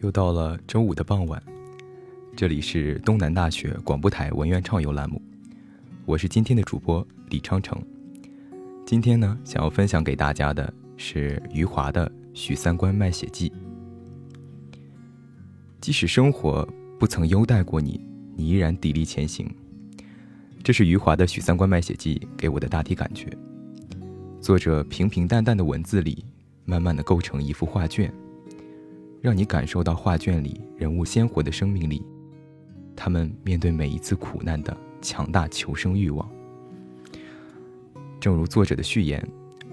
又到了周五的傍晚，这里是东南大学广播台文苑畅游栏目，我是今天的主播李昌成。今天呢，想要分享给大家的是余华的《许三观卖血记》。即使生活不曾优待过你，你依然砥砺前行。这是余华的《许三观卖血记》给我的大体感觉。作者平平淡淡的文字里，慢慢的构成一幅画卷。让你感受到画卷里人物鲜活的生命力，他们面对每一次苦难的强大求生欲望。正如作者的序言，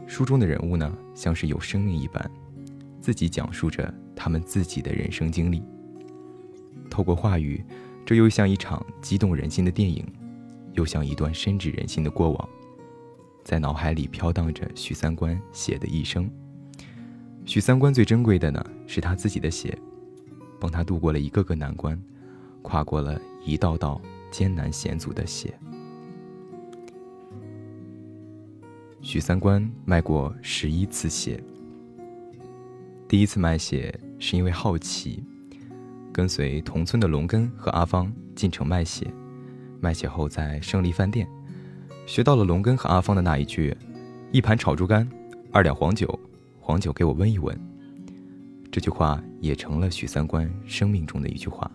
书中的人物呢，像是有生命一般，自己讲述着他们自己的人生经历。透过话语，这又像一场激动人心的电影，又像一段深植人心的过往，在脑海里飘荡着许三观写的一生。许三观最珍贵的呢，是他自己的血，帮他度过了一个个难关，跨过了一道道艰难险阻的血。许三观卖过十一次血，第一次卖血是因为好奇，跟随同村的龙根和阿芳进城卖血，卖血后在胜利饭店，学到了龙根和阿芳的那一句：“一盘炒猪肝，二两黄酒。”黄酒给我温一温。这句话也成了许三观生命中的一句话，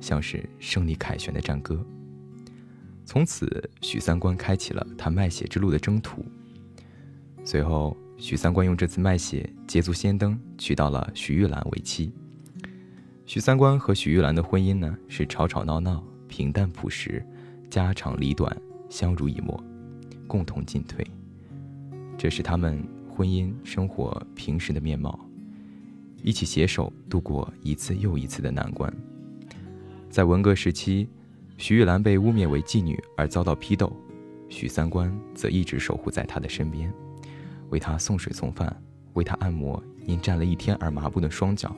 像是胜利凯旋的战歌。从此，许三观开启了他卖血之路的征途。随后，许三观用这次卖血捷足先登，娶到了许玉兰为妻。许三观和许玉兰的婚姻呢，是吵吵闹闹、平淡朴实、家长里短、相濡以沫，共同进退。这是他们。婚姻生活平时的面貌，一起携手度过一次又一次的难关。在文革时期，许玉兰被污蔑为妓女而遭到批斗，许三观则一直守护在她的身边，为她送水送饭，为她按摩因站了一天而麻木的双脚。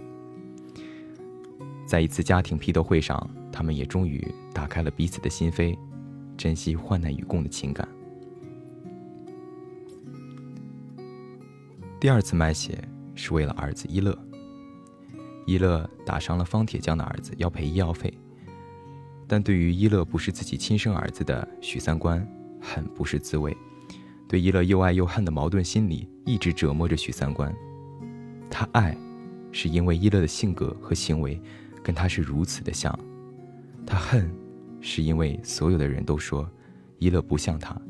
在一次家庭批斗会上，他们也终于打开了彼此的心扉，珍惜患难与共的情感。第二次卖血是为了儿子一乐。一乐打伤了方铁匠的儿子，要赔医药费。但对于一乐不是自己亲生儿子的许三观，很不是滋味。对一乐又爱又恨的矛盾心理一直折磨着许三观。他爱，是因为一乐的性格和行为跟他是如此的像；他恨，是因为所有的人都说一乐不像他，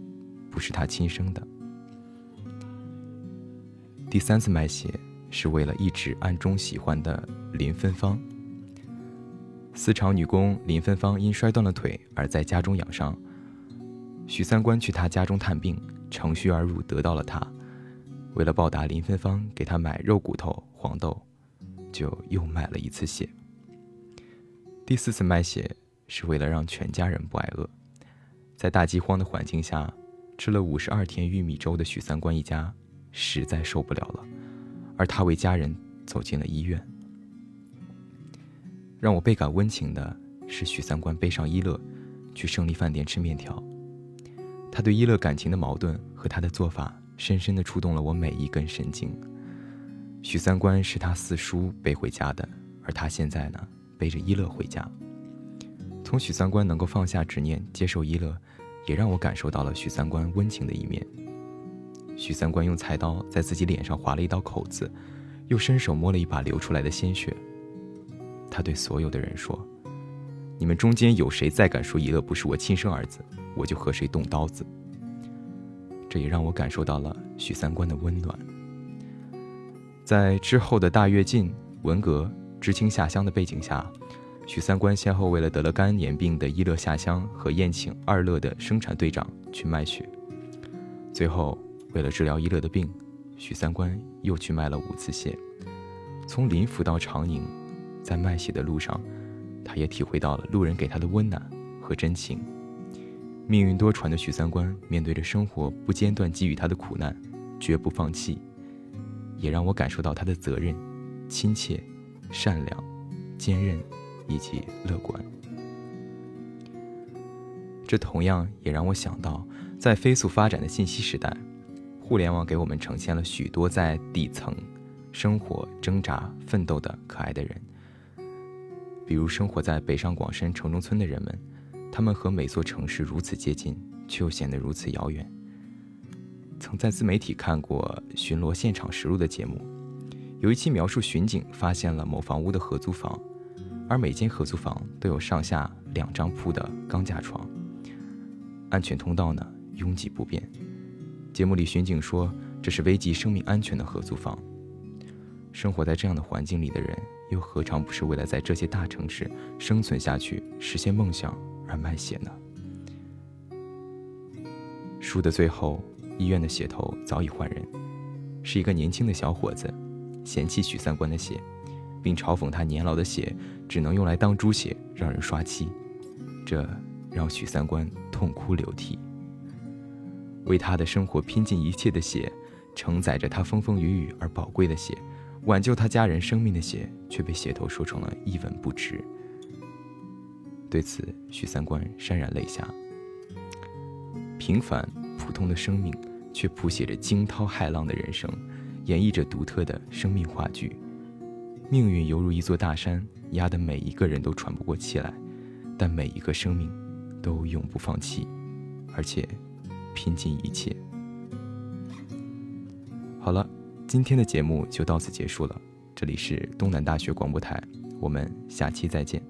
不是他亲生的。第三次卖血是为了一直暗中喜欢的林芬芳。丝厂女工林芬芳因摔断了腿而在家中养伤，许三观去她家中探病，乘虚而入得到了她。为了报答林芬芳给他买肉骨头、黄豆，就又卖了一次血。第四次卖血是为了让全家人不挨饿，在大饥荒的环境下，吃了五十二天玉米粥的许三观一家。实在受不了了，而他为家人走进了医院。让我倍感温情的是许三观背上一乐，去胜利饭店吃面条。他对一乐感情的矛盾和他的做法，深深的触动了我每一根神经。许三观是他四叔背回家的，而他现在呢，背着一乐回家。从许三观能够放下执念接受一乐，也让我感受到了许三观温情的一面。许三观用菜刀在自己脸上划了一道口子，又伸手摸了一把流出来的鲜血。他对所有的人说：“你们中间有谁再敢说一乐不是我亲生儿子，我就和谁动刀子。”这也让我感受到了许三观的温暖。在之后的大跃进、文革、知青下乡的背景下，许三观先后为了得了肝炎病的一乐下乡和宴请二乐的生产队长去卖血，最后。为了治疗一乐的病，许三观又去卖了五次血。从临滏到长宁，在卖血的路上，他也体会到了路人给他的温暖和真情。命运多舛的许三观，面对着生活不间断给予他的苦难，绝不放弃，也让我感受到他的责任、亲切、善良、坚韧以及乐观。这同样也让我想到，在飞速发展的信息时代。互联网给我们呈现了许多在底层生活挣扎奋斗的可爱的人，比如生活在北上广深城中村的人们，他们和每座城市如此接近，却又显得如此遥远。曾在自媒体看过《巡逻现场实录》的节目，有一期描述巡警发现了某房屋的合租房，而每间合租房都有上下两张铺的钢架床，安全通道呢拥挤不便。节目里巡警说，这是危及生命安全的合租房。生活在这样的环境里的人，又何尝不是为了在这些大城市生存下去、实现梦想而卖血呢？书的最后。医院的血头早已换人，是一个年轻的小伙子，嫌弃许三观的血，并嘲讽他年老的血只能用来当猪血，让人刷漆。这让许三观痛哭流涕。为他的生活拼尽一切的血，承载着他风风雨雨而宝贵的血，挽救他家人生命的血，却被血头说成了一文不值。对此，许三观潸然泪下。平凡。普通的生命，却谱写着惊涛骇浪的人生，演绎着独特的生命话剧。命运犹如一座大山，压得每一个人都喘不过气来，但每一个生命都永不放弃，而且拼尽一切。好了，今天的节目就到此结束了。这里是东南大学广播台，我们下期再见。